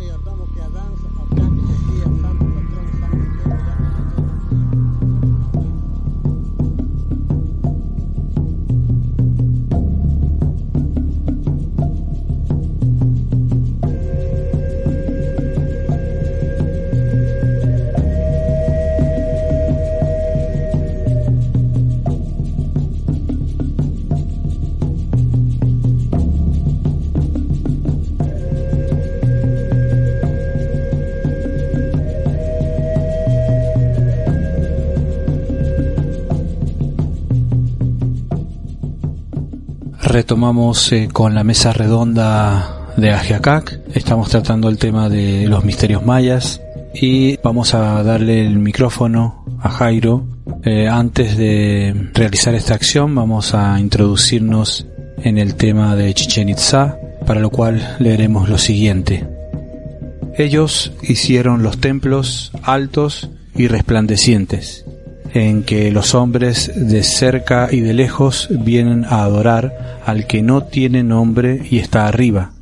llamamos que Adán, retomamos eh, con la mesa redonda de Ajiacac. Estamos tratando el tema de los misterios mayas y vamos a darle el micrófono a Jairo. Eh, antes de realizar esta acción vamos a introducirnos en el tema de Chichen Itza, para lo cual leeremos lo siguiente. Ellos hicieron los templos altos y resplandecientes en que los hombres de cerca y de lejos vienen a adorar al que no tiene nombre y está arriba.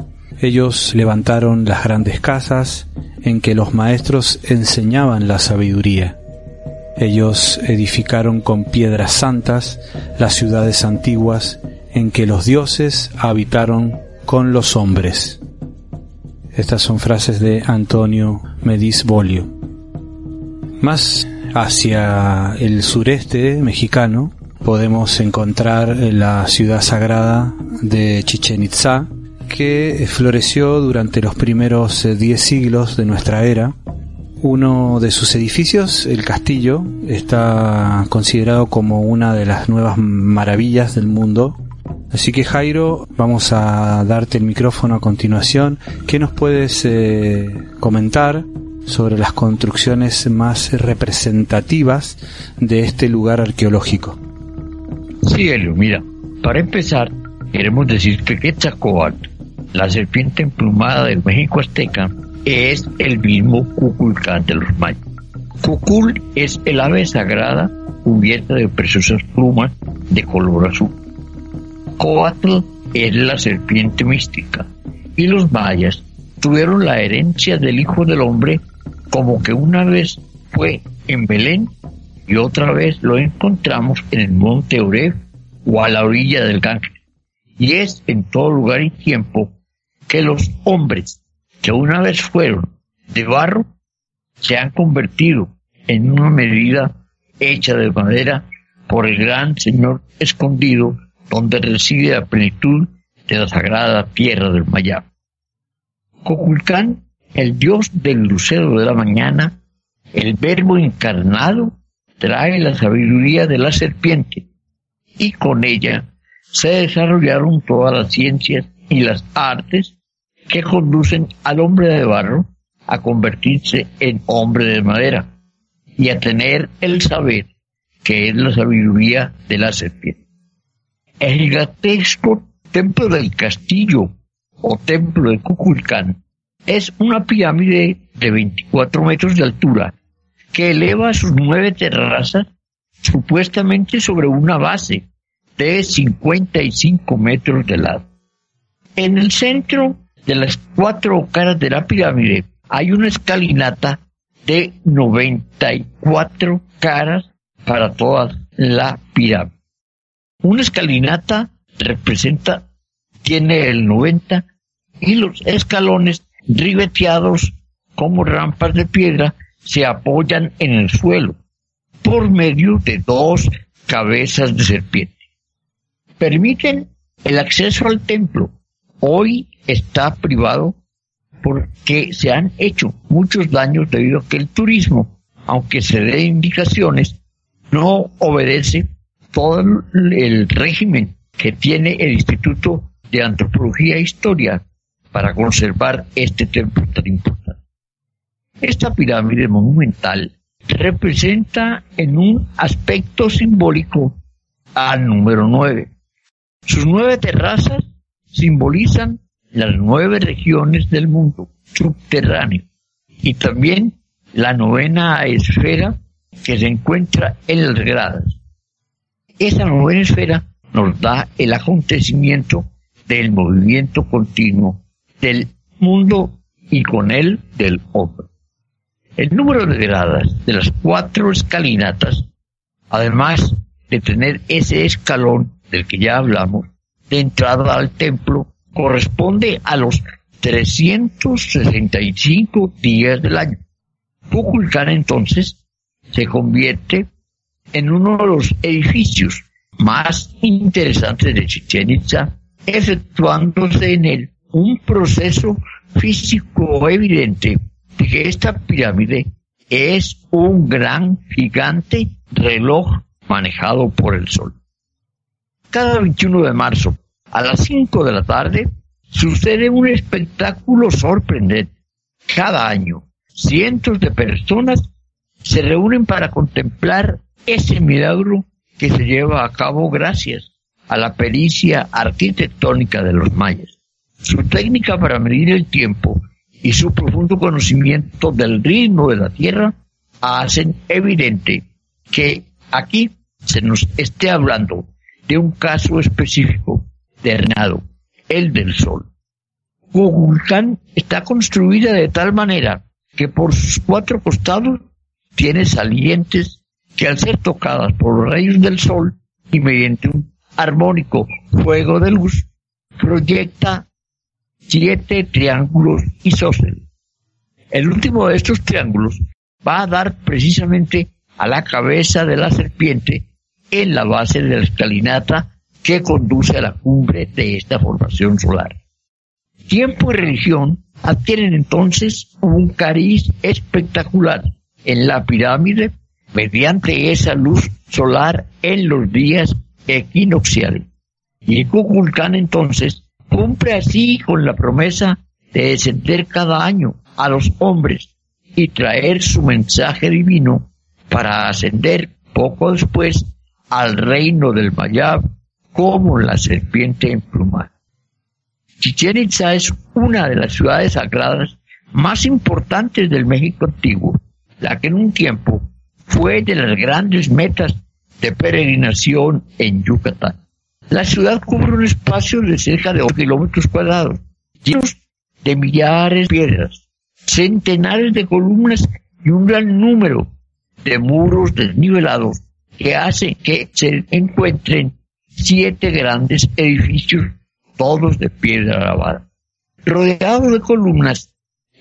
Ellos levantaron las grandes casas en que los maestros enseñaban la sabiduría. Ellos edificaron con piedras santas las ciudades antiguas en que los dioses habitaron con los hombres. Estas son frases de Antonio Medis Bolio. Más hacia el sureste mexicano podemos encontrar la ciudad sagrada de Chichen Itza, que floreció durante los primeros 10 eh, siglos de nuestra era. Uno de sus edificios, el castillo, está considerado como una de las nuevas maravillas del mundo. Así que Jairo, vamos a darte el micrófono a continuación. ¿Qué nos puedes eh, comentar sobre las construcciones más representativas de este lugar arqueológico. Sí, Elio, mira, para empezar, queremos decir que Quetzalcóatl, la serpiente emplumada del México azteca, es el mismo Cuculcán de los mayas. Cucul es el ave sagrada cubierta de preciosas plumas de color azul. Coatl es la serpiente mística. Y los mayas tuvieron la herencia del Hijo del Hombre como que una vez fue en Belén y otra vez lo encontramos en el monte Oreb o a la orilla del Ganges. Y es en todo lugar y tiempo que los hombres que una vez fueron de barro se han convertido en una medida hecha de madera por el gran Señor escondido donde reside la plenitud de la sagrada tierra del Mayab. Coculcán el Dios del lucero de la mañana, el Verbo encarnado, trae la sabiduría de la serpiente y con ella se desarrollaron todas las ciencias y las artes que conducen al hombre de barro a convertirse en hombre de madera y a tener el saber que es la sabiduría de la serpiente. El gigantesco templo del castillo o templo de Cuculcán es una pirámide de 24 metros de altura que eleva sus nueve terrazas supuestamente sobre una base de 55 metros de lado. En el centro de las cuatro caras de la pirámide hay una escalinata de 94 caras para toda la pirámide. Una escalinata representa, tiene el 90 y los escalones ribeteados como rampas de piedra, se apoyan en el suelo por medio de dos cabezas de serpiente. Permiten el acceso al templo. Hoy está privado porque se han hecho muchos daños debido a que el turismo, aunque se dé indicaciones, no obedece todo el régimen que tiene el Instituto de Antropología e Historia para conservar este templo tan importante. Esta pirámide monumental representa en un aspecto simbólico al número nueve. Sus nueve terrazas simbolizan las nueve regiones del mundo subterráneo y también la novena esfera que se encuentra en las gradas. Esa novena esfera nos da el acontecimiento del movimiento continuo del mundo y con él del hombre. El número de gradas de las cuatro escalinatas, además de tener ese escalón del que ya hablamos, de entrada al templo, corresponde a los 365 días del año. Kukulkan entonces se convierte en uno de los edificios más interesantes de Chichen Itza, efectuándose en él un proceso físico evidente de que esta pirámide es un gran, gigante reloj manejado por el sol. Cada 21 de marzo, a las 5 de la tarde, sucede un espectáculo sorprendente. Cada año, cientos de personas se reúnen para contemplar ese milagro que se lleva a cabo gracias a la pericia arquitectónica de los mayas. Su técnica para medir el tiempo y su profundo conocimiento del ritmo de la Tierra hacen evidente que aquí se nos esté hablando de un caso específico de reinado, el del Sol. Kukulcán está construida de tal manera que por sus cuatro costados tiene salientes que al ser tocadas por los rayos del sol y mediante un armónico fuego de luz, proyecta siete triángulos isósceles. El último de estos triángulos va a dar precisamente a la cabeza de la serpiente en la base de la escalinata que conduce a la cumbre de esta formación solar. Tiempo y religión adquieren entonces un cariz espectacular en la pirámide mediante esa luz solar en los días equinocciales. Y Kukulcán entonces cumple así con la promesa de descender cada año a los hombres y traer su mensaje divino para ascender poco después al reino del Mayab como la serpiente emplumada. Chichen Itza es una de las ciudades sagradas más importantes del México antiguo, la que en un tiempo fue de las grandes metas de peregrinación en Yucatán. La ciudad cubre un espacio de cerca de 8 kilómetros cuadrados, llenos de millares de piedras, centenares de columnas y un gran número de muros desnivelados que hacen que se encuentren siete grandes edificios, todos de piedra lavada. Rodeado de columnas,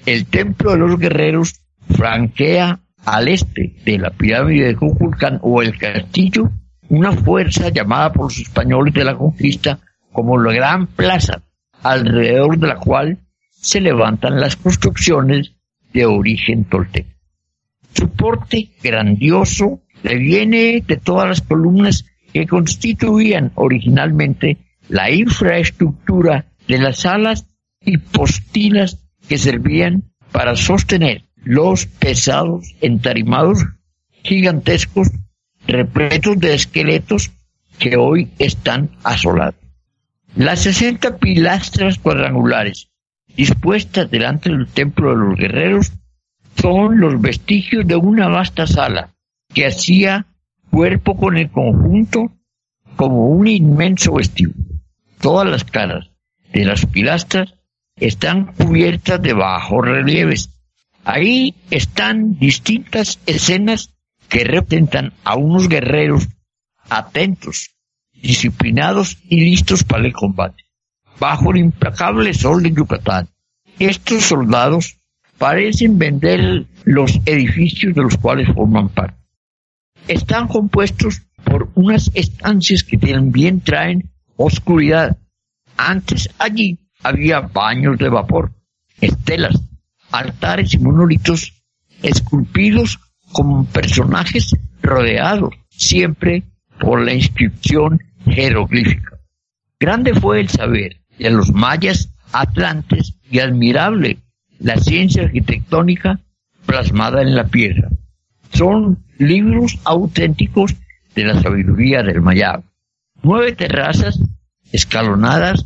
el templo de los guerreros franquea al este de la pirámide de Kukulcán o el castillo una fuerza llamada por los españoles de la conquista como la Gran Plaza, alrededor de la cual se levantan las construcciones de origen tolteca. Su porte grandioso le viene de todas las columnas que constituían originalmente la infraestructura de las salas y postilas que servían para sostener los pesados entarimados gigantescos repletos de esqueletos que hoy están asolados. Las sesenta pilastras cuadrangulares dispuestas delante del templo de los guerreros son los vestigios de una vasta sala que hacía cuerpo con el conjunto como un inmenso vestido. Todas las caras de las pilastras están cubiertas de bajos relieves Ahí están distintas escenas que representan a unos guerreros atentos, disciplinados y listos para el combate. Bajo el implacable sol de Yucatán, estos soldados parecen vender los edificios de los cuales forman parte. Están compuestos por unas estancias que también traen oscuridad. Antes allí había baños de vapor, estelas, altares y monolitos esculpidos como personajes rodeados siempre por la inscripción jeroglífica. Grande fue el saber de los mayas atlantes y admirable la ciencia arquitectónica plasmada en la piedra. Son libros auténticos de la sabiduría del Mayab. Nueve terrazas escalonadas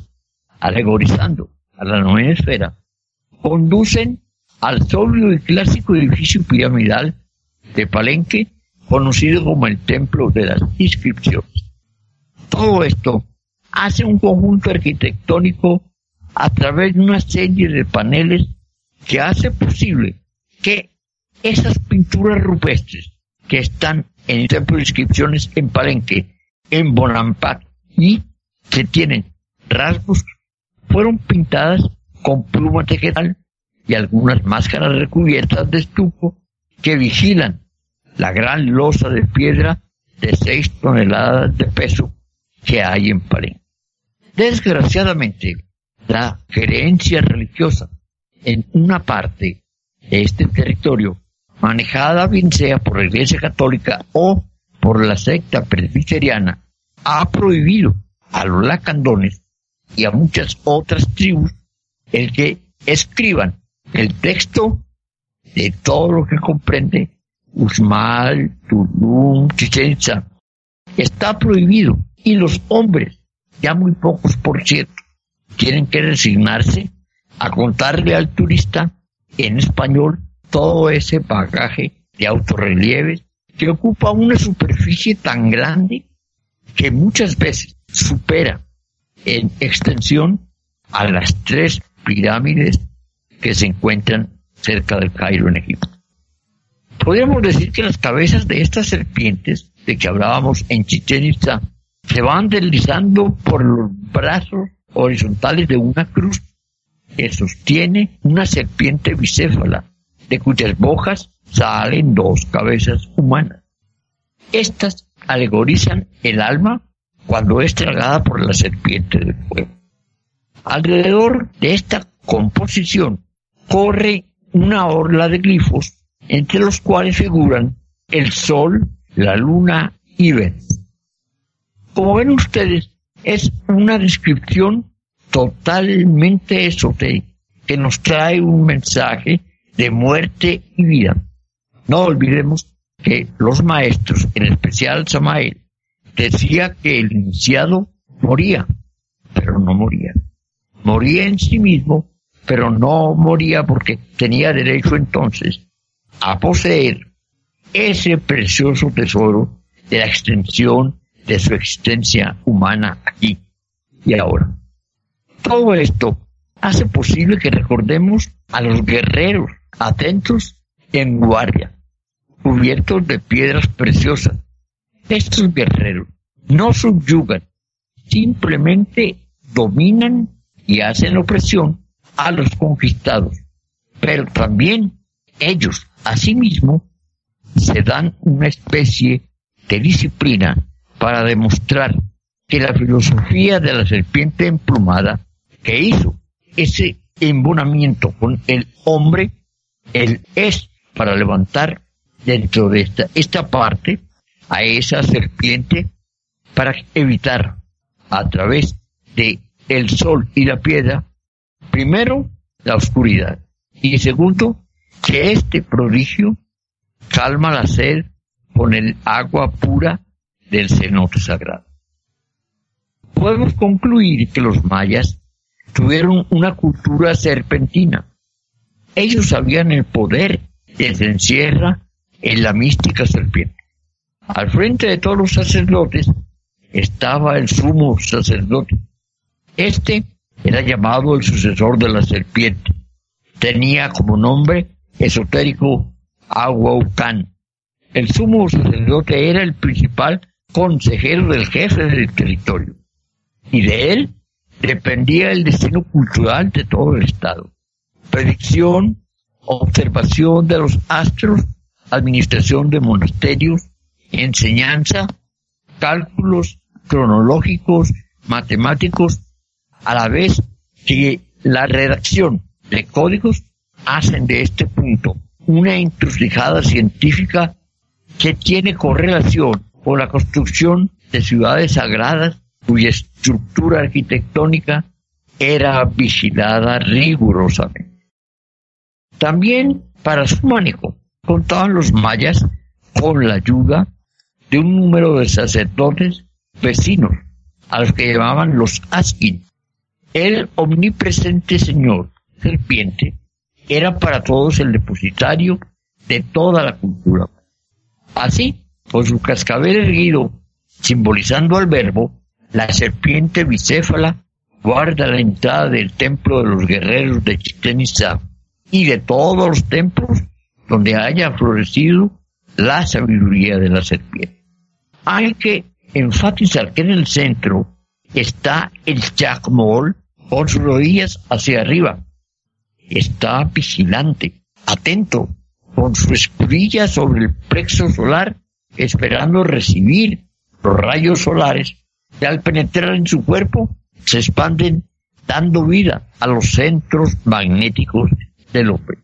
alegorizando a la novena esfera conducen al sobrio y clásico edificio piramidal de Palenque, conocido como el Templo de las Inscripciones. Todo esto hace un conjunto arquitectónico a través de una serie de paneles que hace posible que esas pinturas rupestres que están en el templo de inscripciones en Palenque, en Bonampak, y que tienen rasgos, fueron pintadas con plumas de quetal y algunas máscaras recubiertas de estuco que vigilan la gran losa de piedra de seis toneladas de peso que hay en Palenque. Desgraciadamente, la creencia religiosa en una parte de este territorio, manejada bien sea por la Iglesia Católica o por la secta presbiteriana, ha prohibido a los lacandones y a muchas otras tribus el que escriban el texto de todo lo que comprende Usmal, Tulum, Chichen Está prohibido. Y los hombres, ya muy pocos por cierto, tienen que resignarse a contarle al turista en español todo ese bagaje de autorrelieves que ocupa una superficie tan grande que muchas veces supera en extensión a las tres pirámides que se encuentran cerca del Cairo en Egipto. Podríamos decir que las cabezas de estas serpientes de que hablábamos en Chichen Itza se van deslizando por los brazos horizontales de una cruz que sostiene una serpiente bicéfala, de cuyas bojas salen dos cabezas humanas. Estas alegorizan el alma cuando es tragada por la serpiente del fuego. Alrededor de esta composición corre una orla de glifos, entre los cuales figuran el sol, la luna y Venus. Como ven ustedes, es una descripción totalmente esotérica que nos trae un mensaje de muerte y vida. No olvidemos que los maestros, en especial Samael, decía que el iniciado moría, pero no moría. Moría en sí mismo, pero no moría porque tenía derecho entonces a poseer ese precioso tesoro de la extensión de su existencia humana aquí y ahora. Todo esto hace posible que recordemos a los guerreros atentos en guardia, cubiertos de piedras preciosas. Estos guerreros no subyugan, simplemente dominan y hacen opresión a los conquistados, pero también ellos, asimismo, se dan una especie de disciplina para demostrar que la filosofía de la serpiente emplumada que hizo ese embonamiento con el hombre, él es para levantar dentro de esta, esta parte a esa serpiente para evitar a través de el sol y la piedra, primero la oscuridad y segundo que este prodigio calma la sed con el agua pura del cenote sagrado. Podemos concluir que los mayas tuvieron una cultura serpentina. Ellos sabían el poder que se encierra en la mística serpiente. Al frente de todos los sacerdotes estaba el sumo sacerdote. Este era llamado el sucesor de la serpiente. Tenía como nombre esotérico Aguaucán. El sumo sacerdote era el principal consejero del jefe del territorio y de él dependía el destino cultural de todo el Estado. Predicción, observación de los astros, administración de monasterios, enseñanza, cálculos cronológicos, matemáticos, a la vez que la redacción de códigos hacen de este punto una encrucijada científica que tiene correlación con la construcción de ciudades sagradas cuya estructura arquitectónica era vigilada rigurosamente. También para su manejo contaban los mayas con la ayuda de un número de sacerdotes vecinos, a los que llamaban los Askin. El omnipresente señor serpiente era para todos el depositario de toda la cultura. Así, con su cascabel erguido, simbolizando al verbo, la serpiente bicéfala guarda la entrada del templo de los guerreros de Chichen Itza y de todos los templos donde haya florecido la sabiduría de la serpiente. Hay que enfatizar que en el centro está el Chacmol con sus rodillas hacia arriba. Está vigilante, atento, con su escudilla sobre el plexo solar, esperando recibir los rayos solares que al penetrar en su cuerpo se expanden dando vida a los centros magnéticos del hombre.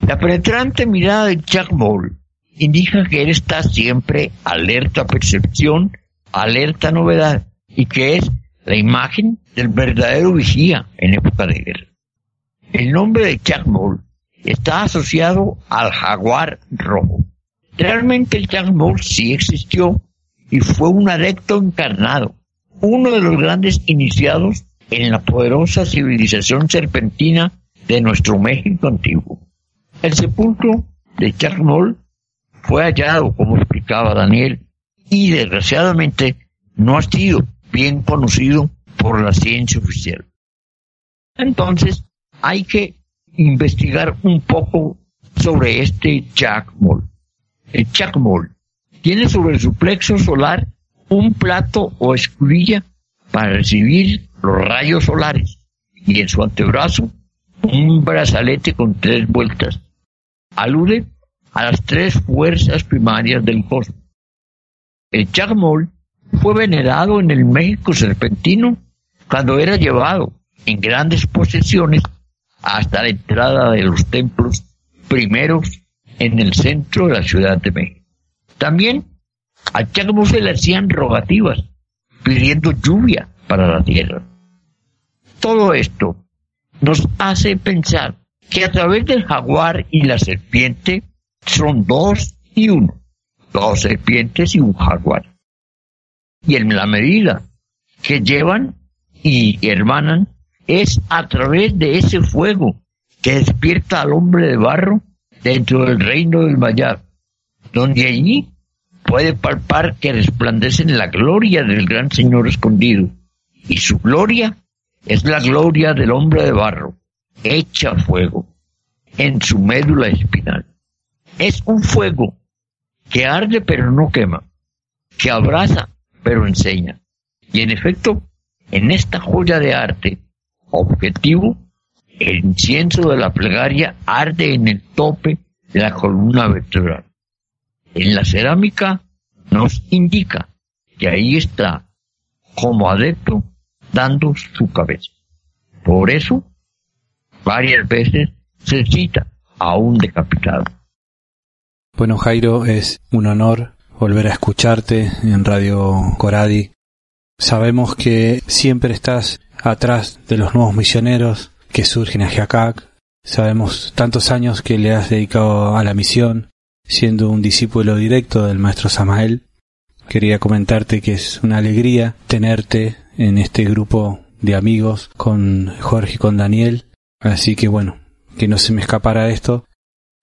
La penetrante mirada de Jack Moll indica que él está siempre alerta a percepción, alerta a novedad, y que es la imagen del verdadero vigía en época de guerra. El nombre de Jack Moll está asociado al jaguar rojo. Realmente el Jack Moll sí existió y fue un adepto encarnado, uno de los grandes iniciados en la poderosa civilización serpentina de nuestro México antiguo. El sepulcro de Jack Moll fue hallado, como explicaba Daniel, y desgraciadamente no ha sido bien conocido por la ciencia oficial. Entonces, hay que investigar un poco sobre este Jack Moll. El Jack Moll tiene sobre su plexo solar un plato o escudilla para recibir los rayos solares y en su antebrazo un brazalete con tres vueltas. Alude a las tres fuerzas primarias del cosmos. El Chacmol fue venerado en el México serpentino cuando era llevado en grandes posesiones hasta la entrada de los templos primeros en el centro de la Ciudad de México. También al Chacmol se le hacían rogativas pidiendo lluvia para la tierra. Todo esto nos hace pensar que a través del jaguar y la serpiente son dos y uno, dos serpientes y un jaguar. Y en la medida que llevan y hermanan es a través de ese fuego que despierta al hombre de barro dentro del reino del Mayar, donde allí puede palpar que resplandece la gloria del gran Señor escondido, y su gloria es la gloria del hombre de barro, hecha fuego, en su médula espinal. Es un fuego que arde pero no quema, que abraza pero enseña. Y en efecto, en esta joya de arte, objetivo, el incienso de la plegaria arde en el tope de la columna vertebral. En la cerámica nos indica que ahí está, como adepto, dando su cabeza. Por eso, varias veces se cita a un decapitado. Bueno, Jairo, es un honor volver a escucharte en Radio Coradi. Sabemos que siempre estás atrás de los nuevos misioneros que surgen a Jacac. Sabemos tantos años que le has dedicado a la misión, siendo un discípulo directo del maestro Samael. Quería comentarte que es una alegría tenerte en este grupo de amigos con Jorge y con Daniel. Así que bueno, que no se me escapara esto.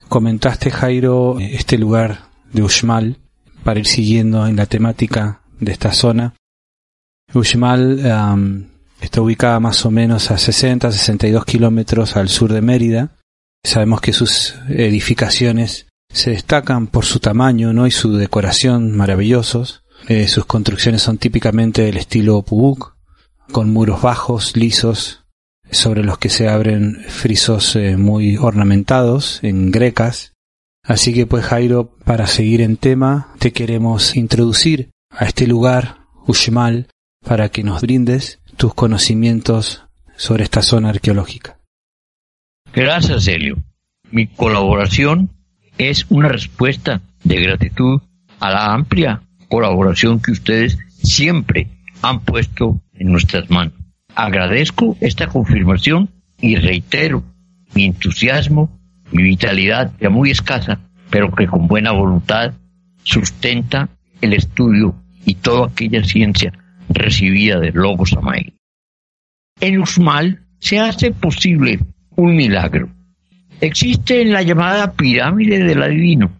Comentaste, Jairo, este lugar de Uxmal, para ir siguiendo en la temática de esta zona. Uxmal está ubicada más o menos a 60-62 kilómetros al sur de Mérida. Sabemos que sus edificaciones se destacan por su tamaño ¿no? y su decoración maravillosos. Eh, sus construcciones son típicamente del estilo Pubuk, con muros bajos, lisos, sobre los que se abren frisos eh, muy ornamentados en grecas. Así que pues Jairo, para seguir en tema, te queremos introducir a este lugar, Uxmal, para que nos brindes tus conocimientos sobre esta zona arqueológica. Gracias, Helio. Mi colaboración es una respuesta de gratitud a la amplia colaboración que ustedes siempre han puesto en nuestras manos. Agradezco esta confirmación y reitero mi entusiasmo, mi vitalidad ya muy escasa, pero que con buena voluntad sustenta el estudio y toda aquella ciencia recibida del Logos Amai. En Usmal se hace posible un milagro. Existe en la llamada pirámide del adivino.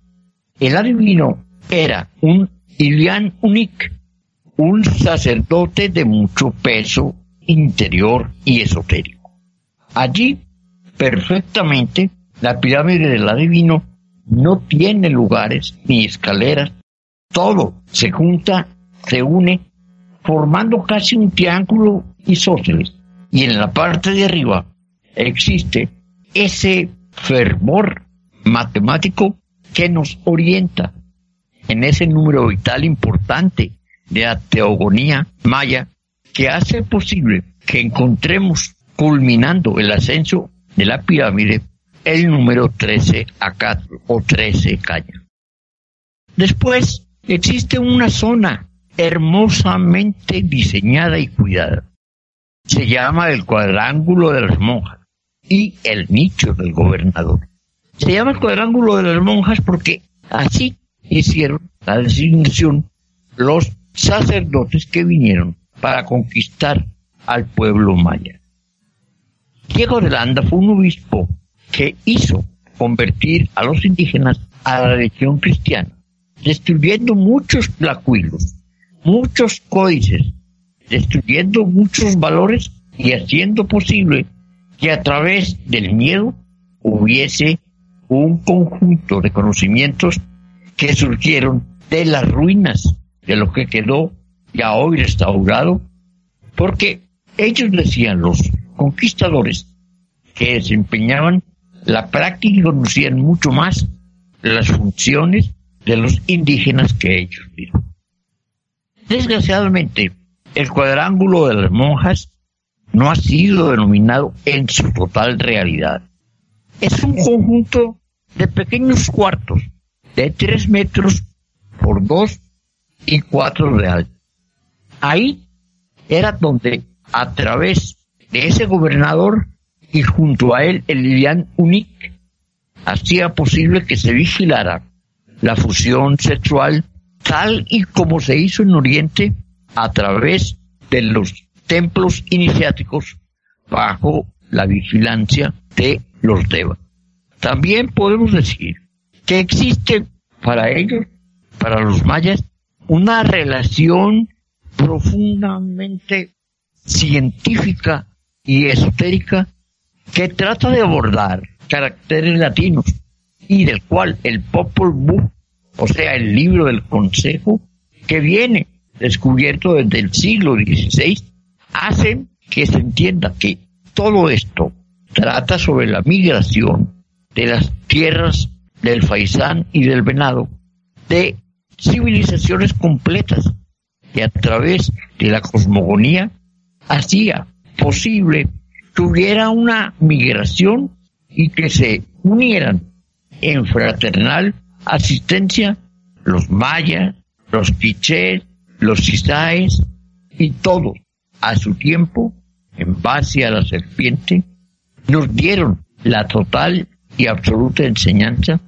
El adivino era un Ilian Unik, un sacerdote de mucho peso interior y esotérico. Allí perfectamente, la pirámide del adivino no tiene lugares ni escaleras. Todo se junta, se une, formando casi un triángulo isósceles. Y en la parte de arriba existe ese fervor matemático que nos orienta en ese número vital importante de la teogonía maya que hace posible que encontremos culminando el ascenso de la pirámide el número 13 acá o 13 caña. Después existe una zona hermosamente diseñada y cuidada. Se llama el cuadrángulo de las monjas y el nicho del gobernador. Se llama el cuadrángulo de las monjas porque así hicieron la designación los sacerdotes que vinieron para conquistar al pueblo maya. Diego de Landa fue un obispo que hizo convertir a los indígenas a la religión cristiana, destruyendo muchos placuilos, muchos códices, destruyendo muchos valores y haciendo posible que a través del miedo hubiese un conjunto de conocimientos que surgieron de las ruinas de lo que quedó ya hoy restaurado, porque ellos decían los conquistadores que desempeñaban la práctica y conocían mucho más las funciones de los indígenas que ellos mismos. Desgraciadamente, el cuadrángulo de las monjas no ha sido denominado en su total realidad. Es un conjunto de pequeños cuartos de tres metros por dos y cuatro de alto. Ahí era donde a través de ese gobernador y junto a él el Lilian Unic hacía posible que se vigilara la fusión sexual tal y como se hizo en Oriente a través de los templos iniciáticos bajo la vigilancia de los Devas. También podemos decir que existe para ellos, para los mayas, una relación profundamente científica y esotérica que trata de abordar caracteres latinos y del cual el Popol Vuh, o sea, el libro del Consejo, que viene descubierto desde el siglo XVI, hace que se entienda que todo esto trata sobre la migración de las tierras del faisán y del venado de civilizaciones completas que a través de la cosmogonía hacía posible que hubiera una migración y que se unieran en fraternal asistencia los mayas, los quichés, los cisáes y todos a su tiempo, en base a la serpiente, nos dieron la total y absoluta enseñanza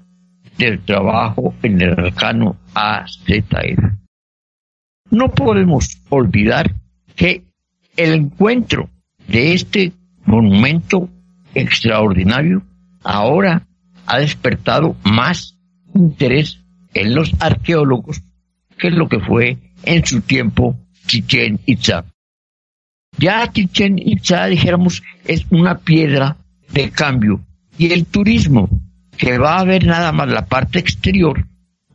del trabajo en el arcano AZF. No podemos olvidar que el encuentro de este monumento extraordinario ahora ha despertado más interés en los arqueólogos que lo que fue en su tiempo Chichen Itza. Ya Chichen Itza, dijéramos, es una piedra de cambio y el turismo que va a ver nada más la parte exterior,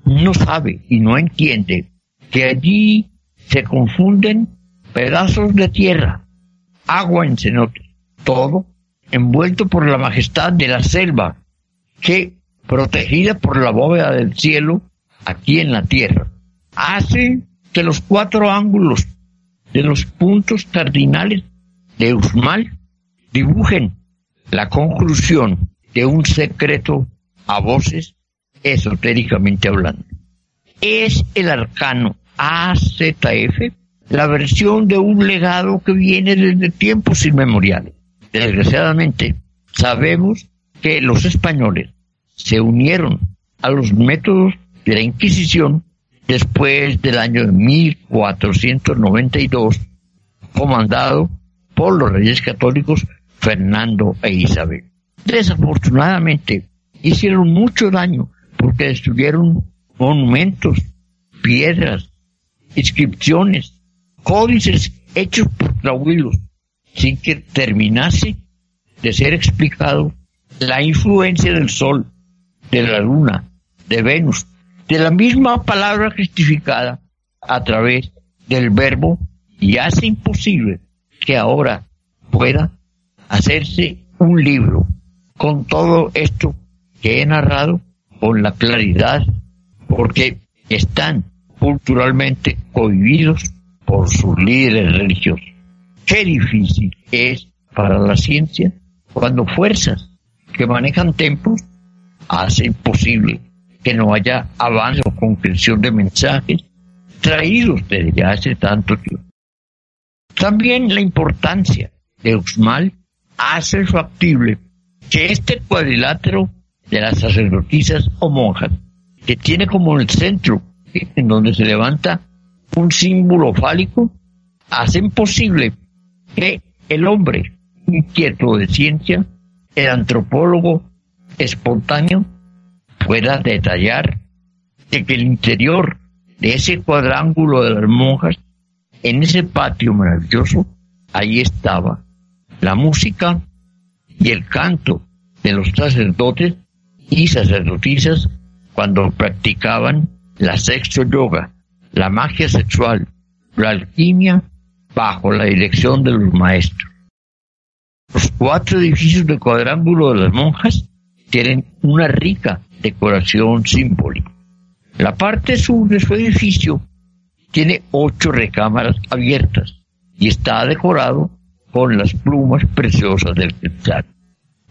no sabe y no entiende que allí se confunden pedazos de tierra, agua en cenote, todo envuelto por la majestad de la selva, que, protegida por la bóveda del cielo, aquí en la tierra, hace que los cuatro ángulos de los puntos cardinales de Usmal dibujen la conclusión de un secreto a voces esotéricamente hablando. Es el arcano AZF la versión de un legado que viene desde tiempos inmemoriales. Desgraciadamente, sabemos que los españoles se unieron a los métodos de la Inquisición después del año de 1492, comandado por los reyes católicos Fernando e Isabel. Desafortunadamente, hicieron mucho daño porque destruyeron monumentos, piedras, inscripciones, códices hechos por Tlahuilos, sin que terminase de ser explicado la influencia del Sol, de la Luna, de Venus, de la misma palabra cristificada a través del verbo y hace imposible que ahora pueda hacerse un libro con todo esto que he narrado con la claridad porque están culturalmente cohibidos por sus líderes religiosos. Qué difícil es para la ciencia cuando fuerzas que manejan templos hacen posible que no haya avance o concreción de mensajes traídos desde hace tanto tiempo. También la importancia de Uxmal hace factible que este cuadrilátero de las sacerdotisas o monjas, que tiene como el centro en donde se levanta un símbolo fálico, hacen posible que el hombre inquieto de ciencia, el antropólogo espontáneo, pueda detallar de que el interior de ese cuadrángulo de las monjas, en ese patio maravilloso, ahí estaba la música y el canto de los sacerdotes y sacerdotisas cuando practicaban la sexo yoga, la magia sexual, la alquimia bajo la dirección de los maestros. Los cuatro edificios de cuadrángulo de las monjas tienen una rica decoración simbólica. La parte sur de su edificio tiene ocho recámaras abiertas y está decorado con las plumas preciosas del quetzal.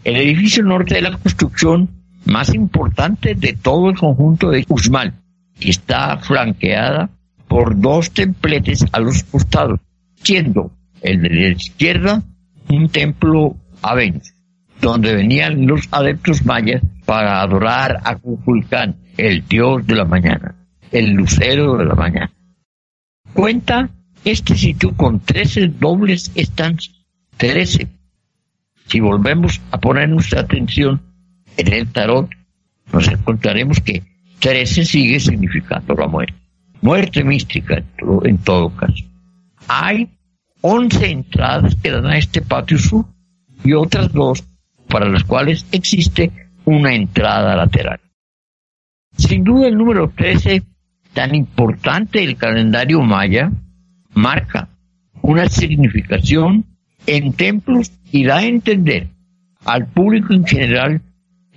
El edificio norte de la construcción más importante de todo el conjunto de Usmal está flanqueada por dos templetes a los costados, siendo el de la izquierda un templo a Venus, donde venían los adeptos mayas para adorar a Cuculcán, el dios de la mañana, el lucero de la mañana. Cuenta este sitio con trece dobles estancias, trece. Si volvemos a poner nuestra atención en el tarot, nos encontraremos que trece sigue significando la muerte. Muerte mística en todo, caso. Hay once entradas que dan a este patio sur y otras dos para las cuales existe una entrada lateral. Sin duda el número 13, tan importante del calendario maya, marca una significación en templos y da a entender al público en general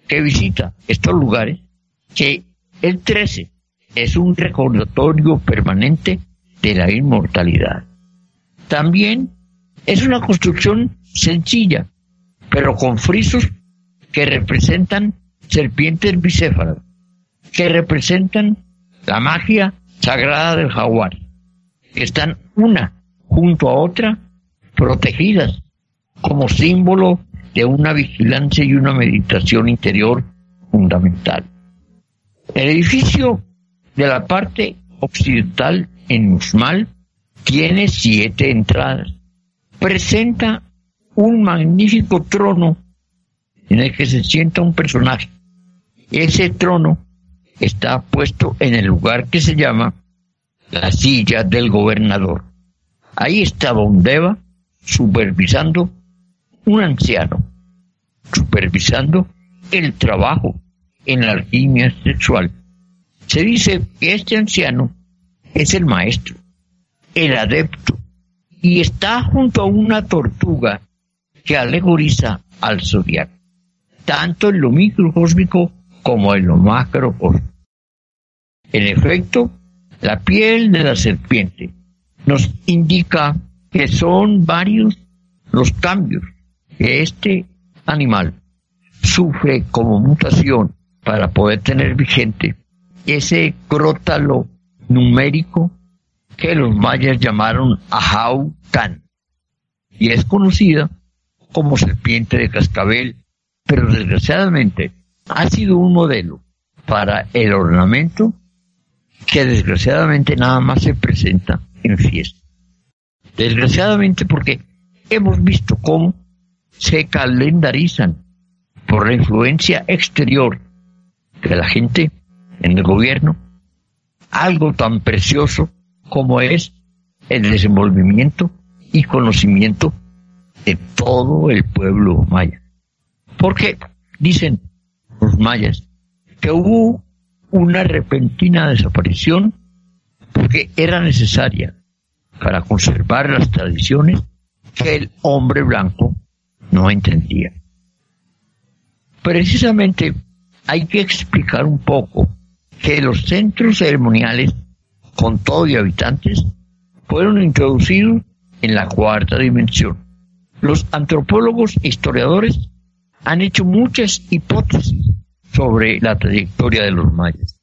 que visita estos lugares que el 13 es un recordatorio permanente de la inmortalidad. También es una construcción sencilla, pero con frisos que representan serpientes bicéfalas, que representan la magia sagrada del jaguar, que están una junto a otra protegidas como símbolo de una vigilancia y una meditación interior fundamental. El edificio de la parte occidental en Usmal tiene siete entradas. Presenta un magnífico trono en el que se sienta un personaje. Ese trono está puesto en el lugar que se llama la silla del gobernador. Ahí estaba un deva supervisando un anciano, supervisando el trabajo en la alquimia sexual. Se dice que este anciano es el maestro, el adepto, y está junto a una tortuga que alegoriza al zodiaco, tanto en lo microcósmico como en lo macrocósmico. En efecto, la piel de la serpiente nos indica que son varios los cambios que este animal sufre como mutación para poder tener vigente ese crótalo numérico que los mayas llamaron Ahau-Can y es conocida como serpiente de cascabel, pero desgraciadamente ha sido un modelo para el ornamento que desgraciadamente nada más se presenta en fiesta. Desgraciadamente porque hemos visto cómo se calendarizan por la influencia exterior de la gente en el gobierno algo tan precioso como es el desenvolvimiento y conocimiento de todo el pueblo maya. Porque Dicen los mayas que hubo una repentina desaparición porque era necesaria para conservar las tradiciones que el hombre blanco no entendía. Precisamente hay que explicar un poco que los centros ceremoniales con todo y habitantes fueron introducidos en la cuarta dimensión. Los antropólogos e historiadores han hecho muchas hipótesis sobre la trayectoria de los mayas.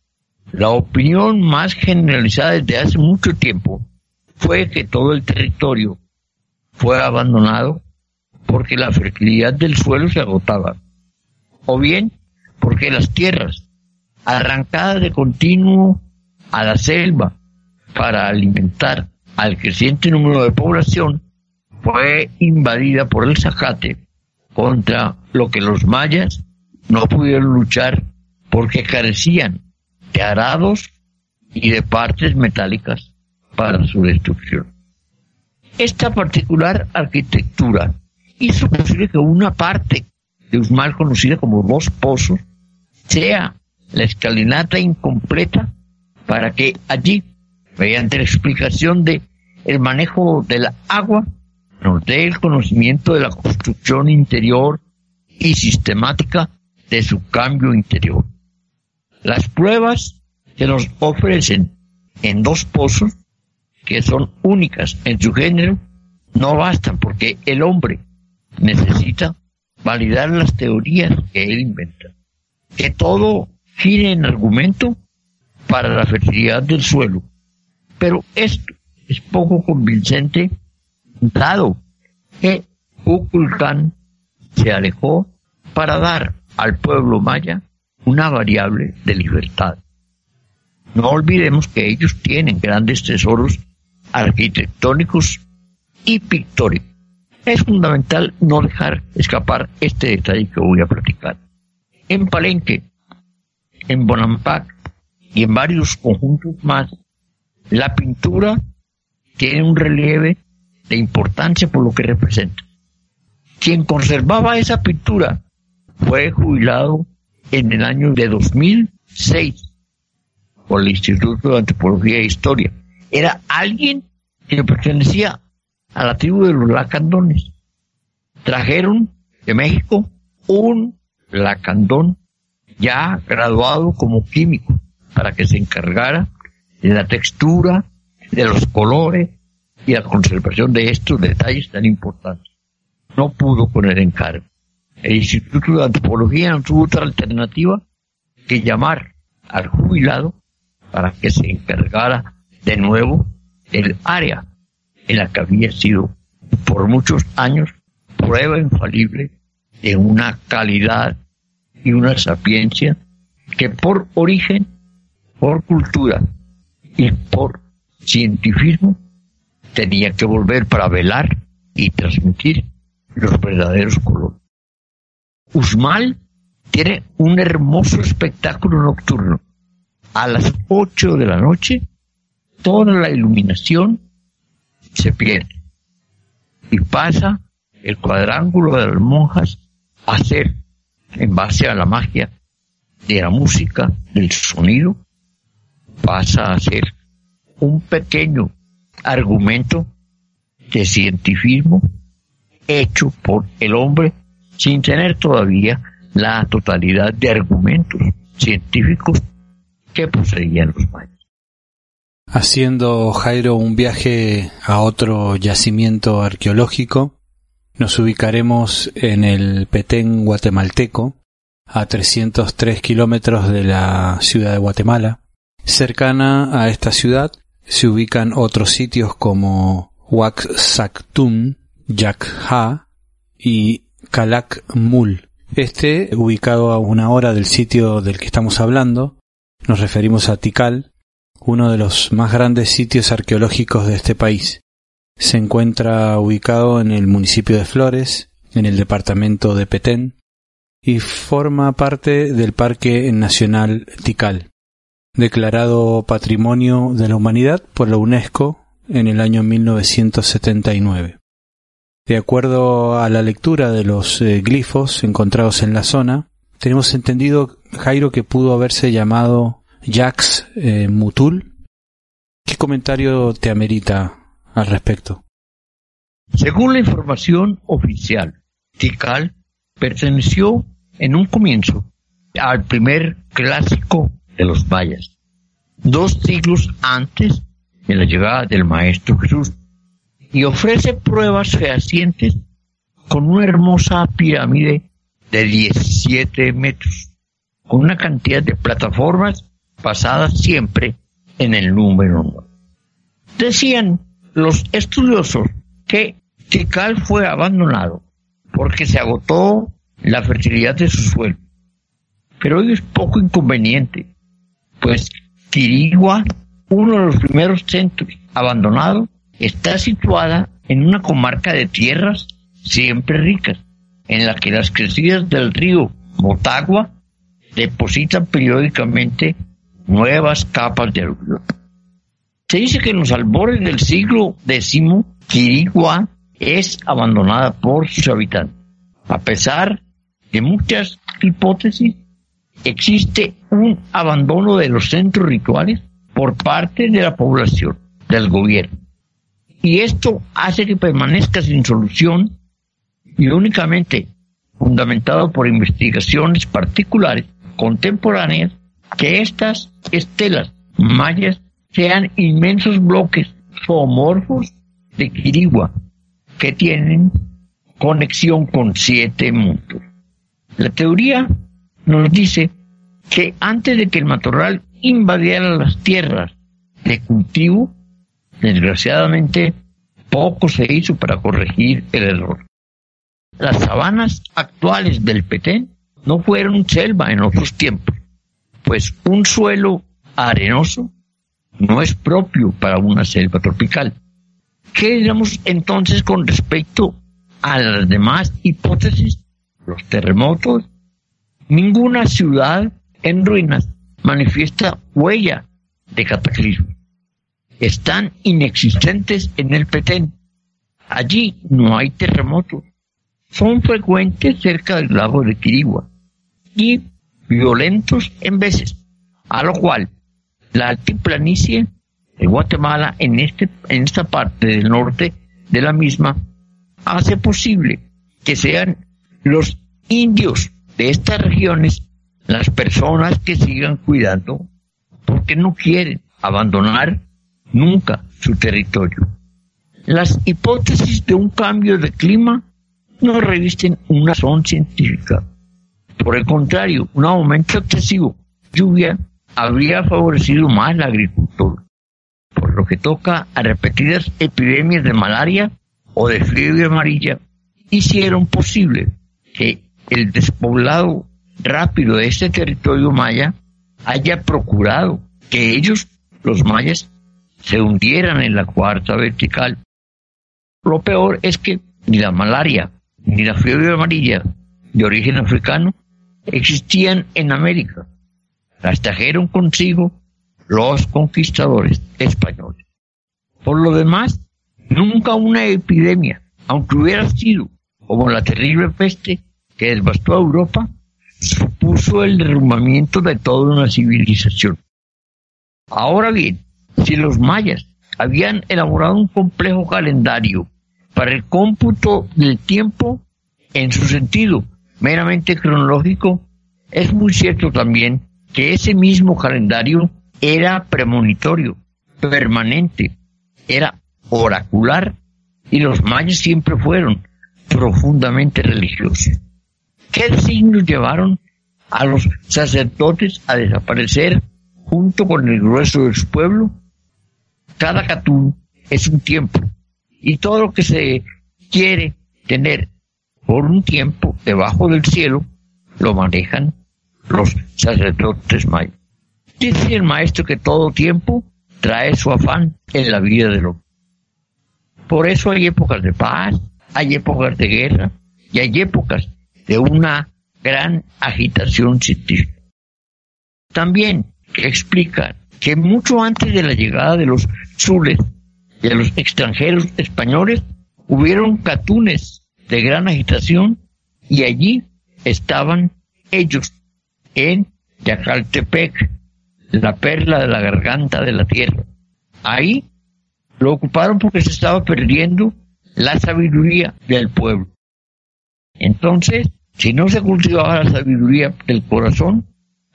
La opinión más generalizada desde hace mucho tiempo fue que todo el territorio fue abandonado porque la fertilidad del suelo se agotaba, o bien porque las tierras arrancadas de continuo a la selva para alimentar al creciente número de población fue invadida por el zacate contra lo que los mayas no pudieron luchar porque carecían de arados y de partes metálicas para su destrucción. Esta particular arquitectura hizo posible que una parte de Usmal conocida como Dos Pozos sea la escalinata incompleta para que allí, mediante la explicación de el manejo de la agua, nos dé el conocimiento de la construcción interior y sistemática de su cambio interior. Las pruebas que nos ofrecen en dos pozos, que son únicas en su género, no bastan porque el hombre necesita validar las teorías que él inventa. Que todo gire en argumento para la fertilidad del suelo. Pero esto es poco convincente dado que Kukulkan se alejó para dar al pueblo maya una variable de libertad. No olvidemos que ellos tienen grandes tesoros arquitectónicos y pictóricos. Es fundamental no dejar escapar este detalle que voy a platicar. En Palenque, en Bonampak y en varios conjuntos más, la pintura tiene un relieve de importancia por lo que representa. Quien conservaba esa pintura fue jubilado en el año de 2006 por el Instituto de Antropología e Historia. Era alguien que pertenecía a la tribu de los lacandones. Trajeron de México un lacandón ya graduado como químico para que se encargara de la textura, de los colores y la conservación de estos detalles tan importantes. No pudo con el encargo. El Instituto de Antropología no tuvo otra alternativa que llamar al jubilado para que se encargara de nuevo del área en la que había sido por muchos años prueba infalible de una calidad y una sapiencia que por origen, por cultura y por cientifismo tenía que volver para velar y transmitir los verdaderos colores. Usmal tiene un hermoso espectáculo nocturno. A las 8 de la noche, toda la iluminación se pierde y pasa el cuadrángulo de las monjas a ser, en base a la magia de la música, del sonido, pasa a ser un pequeño argumento de cientifismo hecho por el hombre sin tener todavía la totalidad de argumentos científicos que poseían los mayas. Haciendo Jairo un viaje a otro yacimiento arqueológico, nos ubicaremos en el Petén guatemalteco, a 303 kilómetros de la ciudad de Guatemala. Cercana a esta ciudad se ubican otros sitios como Huaxactún, Yakha y Calak Mul. Este, ubicado a una hora del sitio del que estamos hablando, nos referimos a Tikal, uno de los más grandes sitios arqueológicos de este país. Se encuentra ubicado en el municipio de Flores, en el departamento de Petén, y forma parte del Parque Nacional Tikal, declarado Patrimonio de la Humanidad por la UNESCO en el año 1979. De acuerdo a la lectura de los eh, glifos encontrados en la zona, tenemos entendido, Jairo, que pudo haberse llamado Jax eh, Mutul. ¿Qué comentario te amerita al respecto? Según la información oficial, Tikal perteneció en un comienzo al primer clásico de los mayas, dos siglos antes de la llegada del Maestro Jesús, y ofrece pruebas fehacientes con una hermosa pirámide de 17 metros, con una cantidad de plataformas basadas siempre en el número 9. Decían los estudiosos que Tikal fue abandonado porque se agotó la fertilidad de su suelo. Pero hoy es poco inconveniente, pues Quirigua, uno de los primeros centros abandonados, está situada en una comarca de tierras siempre ricas, en la que las crecidas del río Motagua depositan periódicamente nuevas capas de aluvión. Se dice que en los albores del siglo X, Quirigua es abandonada por sus habitantes. A pesar de muchas hipótesis, existe un abandono de los centros rituales por parte de la población, del gobierno. Y esto hace que permanezca sin solución y únicamente fundamentado por investigaciones particulares contemporáneas que estas estelas mayas sean inmensos bloques zoomorfos de Quirigua que tienen conexión con siete mundos. La teoría nos dice que antes de que el matorral invadiera las tierras de cultivo, desgraciadamente poco se hizo para corregir el error. Las sabanas actuales del Petén no fueron selva en otros tiempos, pues un suelo arenoso no es propio para una selva tropical. ¿Qué diremos entonces con respecto a las demás hipótesis? Los terremotos. Ninguna ciudad en ruinas manifiesta huella de cataclismo. Están inexistentes en el Petén. Allí no hay terremotos. Son frecuentes cerca del lago de Quirigua y violentos en veces, a lo cual la altiplanicie de Guatemala en, este, en esta parte del norte de la misma hace posible que sean los indios de estas regiones las personas que sigan cuidando porque no quieren abandonar nunca su territorio. Las hipótesis de un cambio de clima no revisten una razón científica. Por el contrario, un aumento excesivo de lluvia habría favorecido más la agricultura por lo que toca a repetidas epidemias de malaria o de fiebre amarilla, hicieron posible que el despoblado rápido de este territorio maya haya procurado que ellos, los mayas, se hundieran en la cuarta vertical. Lo peor es que ni la malaria ni la fiebre amarilla de origen africano existían en América. Las trajeron consigo los conquistadores españoles. Por lo demás, nunca una epidemia, aunque hubiera sido como la terrible peste que devastó a Europa, supuso el derrumbamiento de toda una civilización. Ahora bien, si los mayas habían elaborado un complejo calendario para el cómputo del tiempo en su sentido meramente cronológico, es muy cierto también que ese mismo calendario era premonitorio, permanente, era oracular y los mayas siempre fueron profundamente religiosos. ¿Qué signos llevaron a los sacerdotes a desaparecer junto con el grueso de su pueblo? Cada catún es un tiempo y todo lo que se quiere tener por un tiempo debajo del cielo lo manejan los sacerdotes mayas. Dice el maestro que todo tiempo trae su afán en la vida del hombre. Por eso hay épocas de paz, hay épocas de guerra y hay épocas de una gran agitación científica. También explica que mucho antes de la llegada de los zules, de los extranjeros españoles, hubieron catunes de gran agitación y allí estaban ellos en Yacaltepec, la perla de la garganta de la tierra. Ahí lo ocuparon porque se estaba perdiendo la sabiduría del pueblo. Entonces, si no se cultivaba la sabiduría del corazón,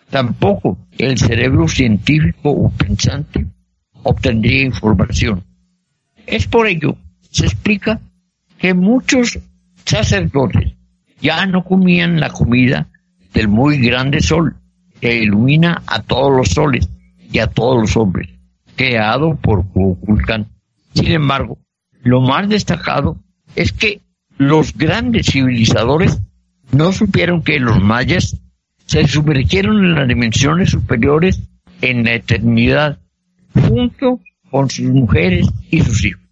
tampoco el cerebro científico o pensante obtendría información. Es por ello, se explica que muchos sacerdotes ya no comían la comida del muy grande sol que ilumina a todos los soles y a todos los hombres, creado por Kukulkan. Sin embargo, lo más destacado es que los grandes civilizadores no supieron que los mayas se sumergieron en las dimensiones superiores en la eternidad, junto con sus mujeres y sus hijos.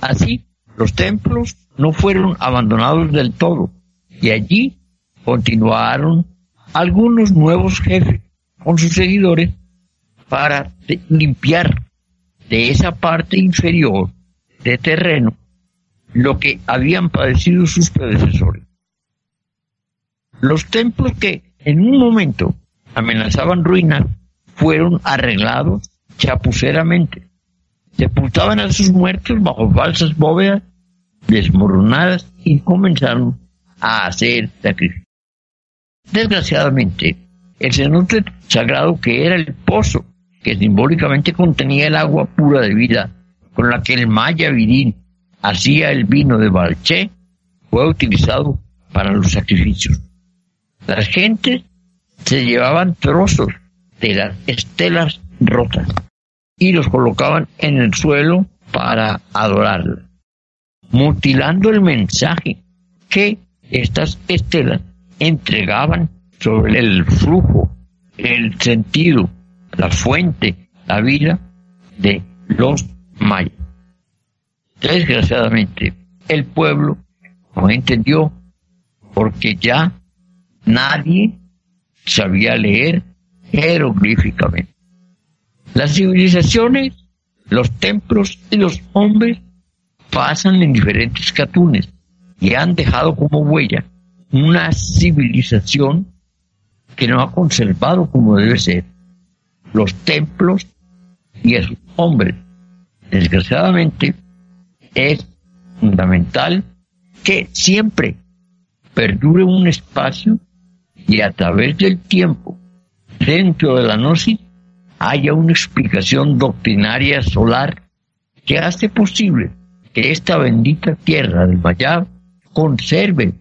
Así, los templos no fueron abandonados del todo, y allí continuaron algunos nuevos jefes con sus seguidores para limpiar de esa parte inferior de terreno lo que habían padecido sus predecesores. Los templos que en un momento amenazaban ruinar fueron arreglados chapuceramente. Sepultaban a sus muertos bajo falsas bóvedas desmoronadas y comenzaron a hacer sacrificios. Desgraciadamente, el cenote sagrado que era el pozo que simbólicamente contenía el agua pura de vida con la que el maya viril hacía el vino de Balché, fue utilizado para los sacrificios. Las gentes se llevaban trozos de las estelas rotas y los colocaban en el suelo para adorarlas, mutilando el mensaje que estas estelas entregaban sobre el flujo, el sentido, la fuente, la vida de los mayas. Desgraciadamente, el pueblo no entendió porque ya nadie sabía leer jeroglíficamente. Las civilizaciones, los templos y los hombres pasan en diferentes catunes y han dejado como huella una civilización que no ha conservado como debe ser los templos y a sus hombres. Desgraciadamente, es fundamental que siempre perdure un espacio y a través del tiempo, dentro de la gnosis, haya una explicación doctrinaria solar que hace posible que esta bendita tierra del Mayab conserve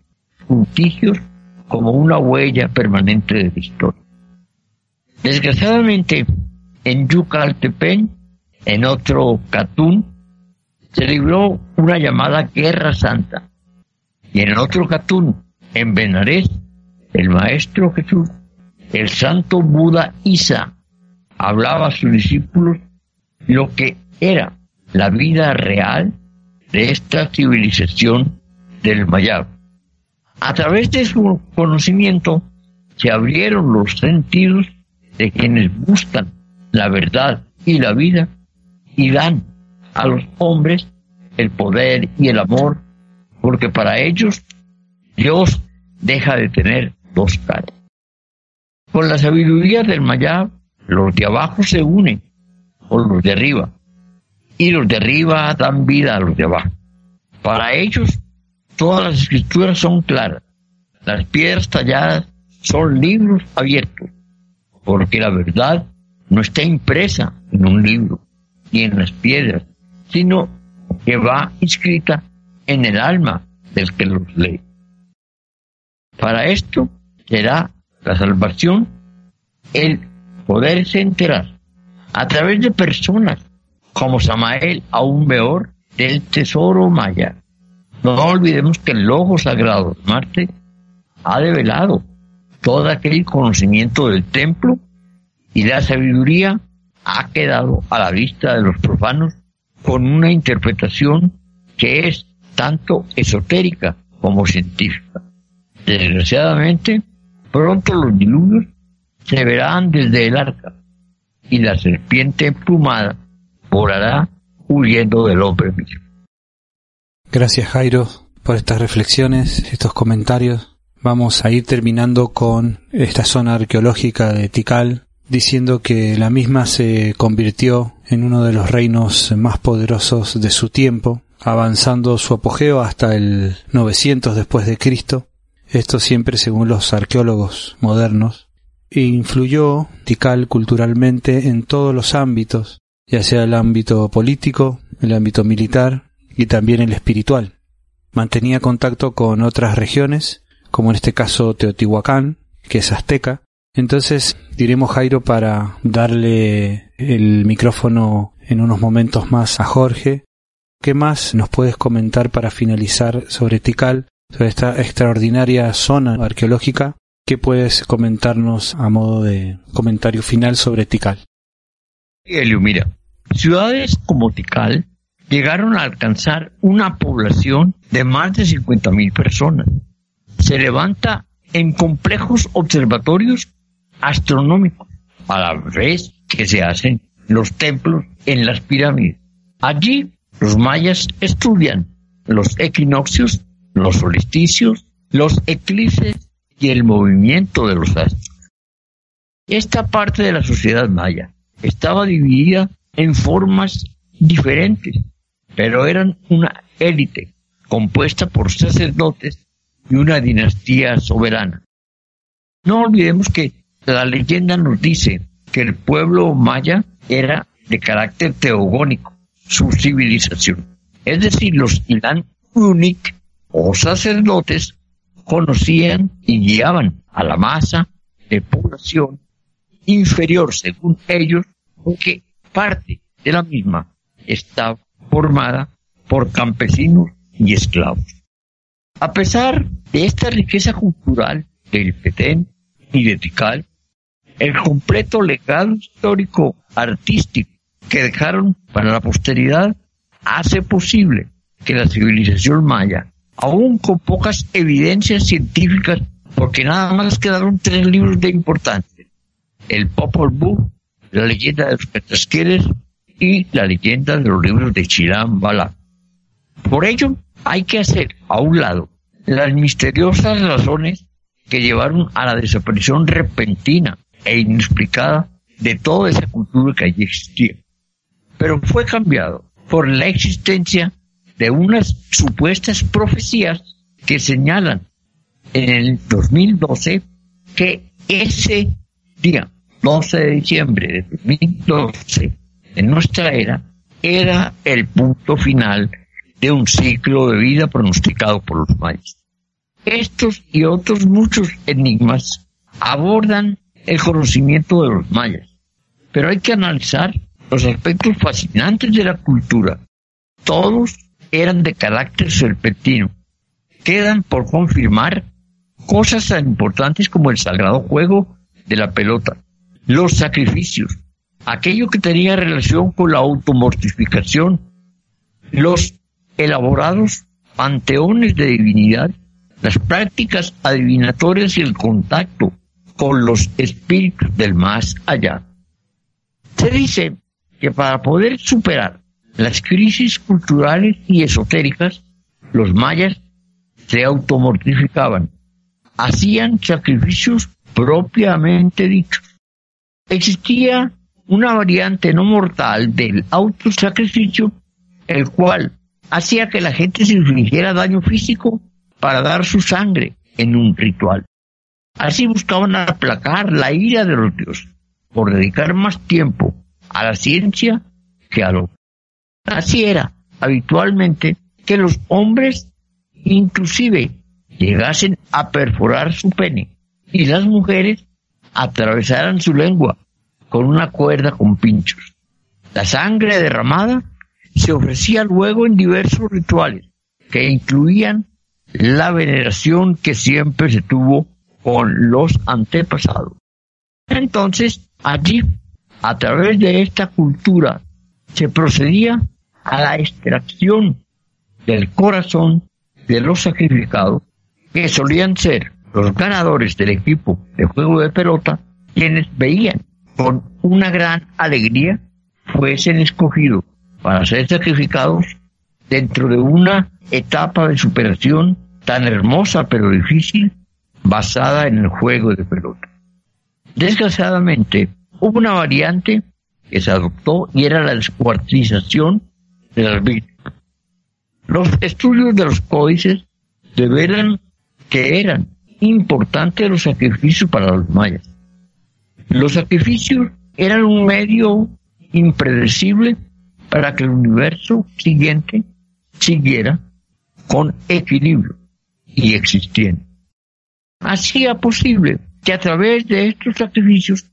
puntigios como una huella permanente de la historia. Desgraciadamente, en Yucaltepec, en otro Catún, se libró una llamada Guerra Santa. Y en otro Catún, en Benares, el Maestro Jesús, el Santo Buda Isa, hablaba a sus discípulos lo que era la vida real de esta civilización del Mayab. A través de su conocimiento se abrieron los sentidos de quienes buscan la verdad y la vida y dan a los hombres el poder y el amor, porque para ellos Dios deja de tener dos caras. Con la sabiduría del Mayab, los de abajo se unen con los de arriba, y los de arriba dan vida a los de abajo. Para ellos Todas las escrituras son claras. Las piedras talladas son libros abiertos, porque la verdad no está impresa en un libro ni en las piedras, sino que va inscrita en el alma del que los lee. Para esto será la salvación el poderse enterar a través de personas como Samael aún peor del tesoro maya no olvidemos que el Logo Sagrado de Marte ha develado todo aquel conocimiento del templo y la sabiduría ha quedado a la vista de los profanos con una interpretación que es tanto esotérica como científica. Desgraciadamente, pronto los diluvios se verán desde el arca y la serpiente emplumada volará huyendo del hombre mismo. Gracias Jairo por estas reflexiones, estos comentarios. Vamos a ir terminando con esta zona arqueológica de Tikal, diciendo que la misma se convirtió en uno de los reinos más poderosos de su tiempo, avanzando su apogeo hasta el 900 después de Cristo. Esto siempre según los arqueólogos modernos. E influyó Tikal culturalmente en todos los ámbitos, ya sea el ámbito político, el ámbito militar y también el espiritual. Mantenía contacto con otras regiones, como en este caso Teotihuacán, que es azteca. Entonces diremos Jairo para darle el micrófono en unos momentos más a Jorge. ¿Qué más nos puedes comentar para finalizar sobre Tikal, sobre esta extraordinaria zona arqueológica? ¿Qué puedes comentarnos a modo de comentario final sobre Tikal? Elio, mira, ciudades como Tikal llegaron a alcanzar una población de más de 50.000 personas. Se levanta en complejos observatorios astronómicos, a la vez que se hacen los templos en las pirámides. Allí los mayas estudian los equinoccios, los solsticios, los eclipses y el movimiento de los astros. Esta parte de la sociedad maya estaba dividida en formas diferentes, pero eran una élite compuesta por sacerdotes y una dinastía soberana. No olvidemos que la leyenda nos dice que el pueblo maya era de carácter teogónico, su civilización. Es decir, los Ilan Unik o sacerdotes conocían y guiaban a la masa de población inferior, según ellos, porque parte de la misma estaba formada por campesinos y esclavos. A pesar de esta riqueza cultural del Petén y de Tikal, el completo legado histórico artístico que dejaron para la posteridad hace posible que la civilización maya, aún con pocas evidencias científicas, porque nada más quedaron tres libros de importancia, el Popol Vuh, la leyenda de los Petasqueres y la leyenda de los libros de Chiram Bala. Por ello, hay que hacer a un lado las misteriosas razones que llevaron a la desaparición repentina e inexplicada de toda esa cultura que allí existía. Pero fue cambiado por la existencia de unas supuestas profecías que señalan en el 2012 que ese día, 12 de diciembre de 2012, en nuestra era, era el punto final de un ciclo de vida pronosticado por los mayas. Estos y otros muchos enigmas abordan el conocimiento de los mayas, pero hay que analizar los aspectos fascinantes de la cultura. Todos eran de carácter serpentino. Quedan por confirmar cosas tan importantes como el sagrado juego de la pelota, los sacrificios, aquello que tenía relación con la automortificación, los elaborados panteones de divinidad, las prácticas adivinatorias y el contacto con los espíritus del más allá. Se dice que para poder superar las crisis culturales y esotéricas, los mayas se automortificaban, hacían sacrificios propiamente dichos. Existía una variante no mortal del autosacrificio, el cual hacía que la gente se infligiera daño físico para dar su sangre en un ritual. Así buscaban aplacar la ira de los dioses por dedicar más tiempo a la ciencia que a lo. Así era habitualmente que los hombres inclusive llegasen a perforar su pene y las mujeres atravesaran su lengua con una cuerda con pinchos. La sangre derramada se ofrecía luego en diversos rituales que incluían la veneración que siempre se tuvo con los antepasados. Entonces, allí, a través de esta cultura, se procedía a la extracción del corazón de los sacrificados, que solían ser los ganadores del equipo de juego de pelota, quienes veían con una gran alegría fuesen escogidos para ser sacrificados dentro de una etapa de superación tan hermosa pero difícil basada en el juego de pelota. Desgraciadamente, hubo una variante que se adoptó y era la descuartización de las víctimas. Los estudios de los códices develan que eran importantes los sacrificios para los mayas. Los sacrificios eran un medio impredecible para que el universo siguiente siguiera con equilibrio y existiendo. Hacía posible que a través de estos sacrificios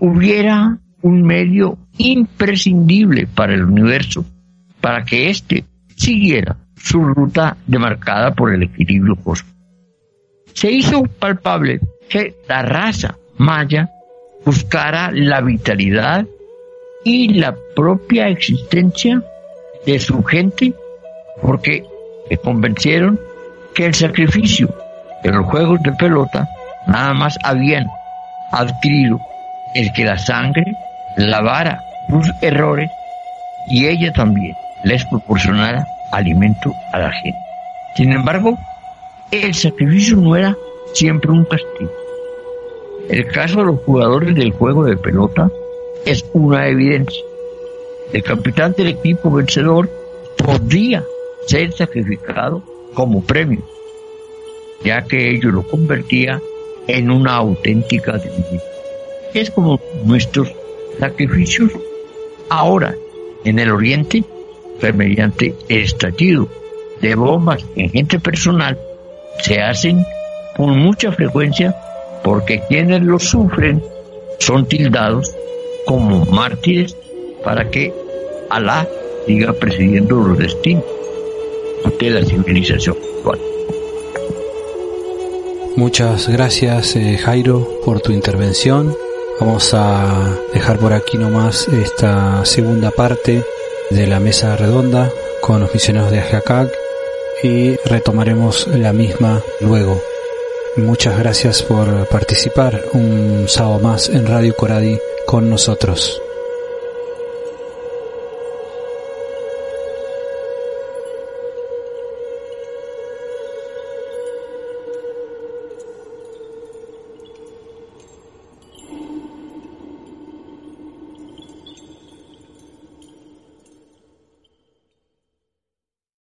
hubiera un medio imprescindible para el universo, para que éste siguiera su ruta demarcada por el equilibrio cósmico. Se hizo palpable que la raza maya buscara la vitalidad y la propia existencia de su gente porque se convencieron que el sacrificio de los juegos de pelota nada más habían adquirido el que la sangre lavara sus errores y ella también les proporcionara alimento a la gente. Sin embargo, el sacrificio no era siempre un castigo. El caso de los jugadores del juego de pelota es una evidencia. El capitán del equipo vencedor podría ser sacrificado como premio, ya que ello lo convertía en una auténtica divinidad. Es como nuestros sacrificios ahora en el Oriente, mediante el estallido de bombas en gente personal, se hacen con mucha frecuencia porque quienes lo sufren son tildados como mártires para que Alá siga presidiendo los destinos de la civilización actual. Muchas gracias eh, Jairo por tu intervención. Vamos a dejar por aquí nomás esta segunda parte de la mesa redonda con los misioneros de Ajacac y retomaremos la misma luego. Muchas gracias por participar un sábado más en Radio Coradi con nosotros.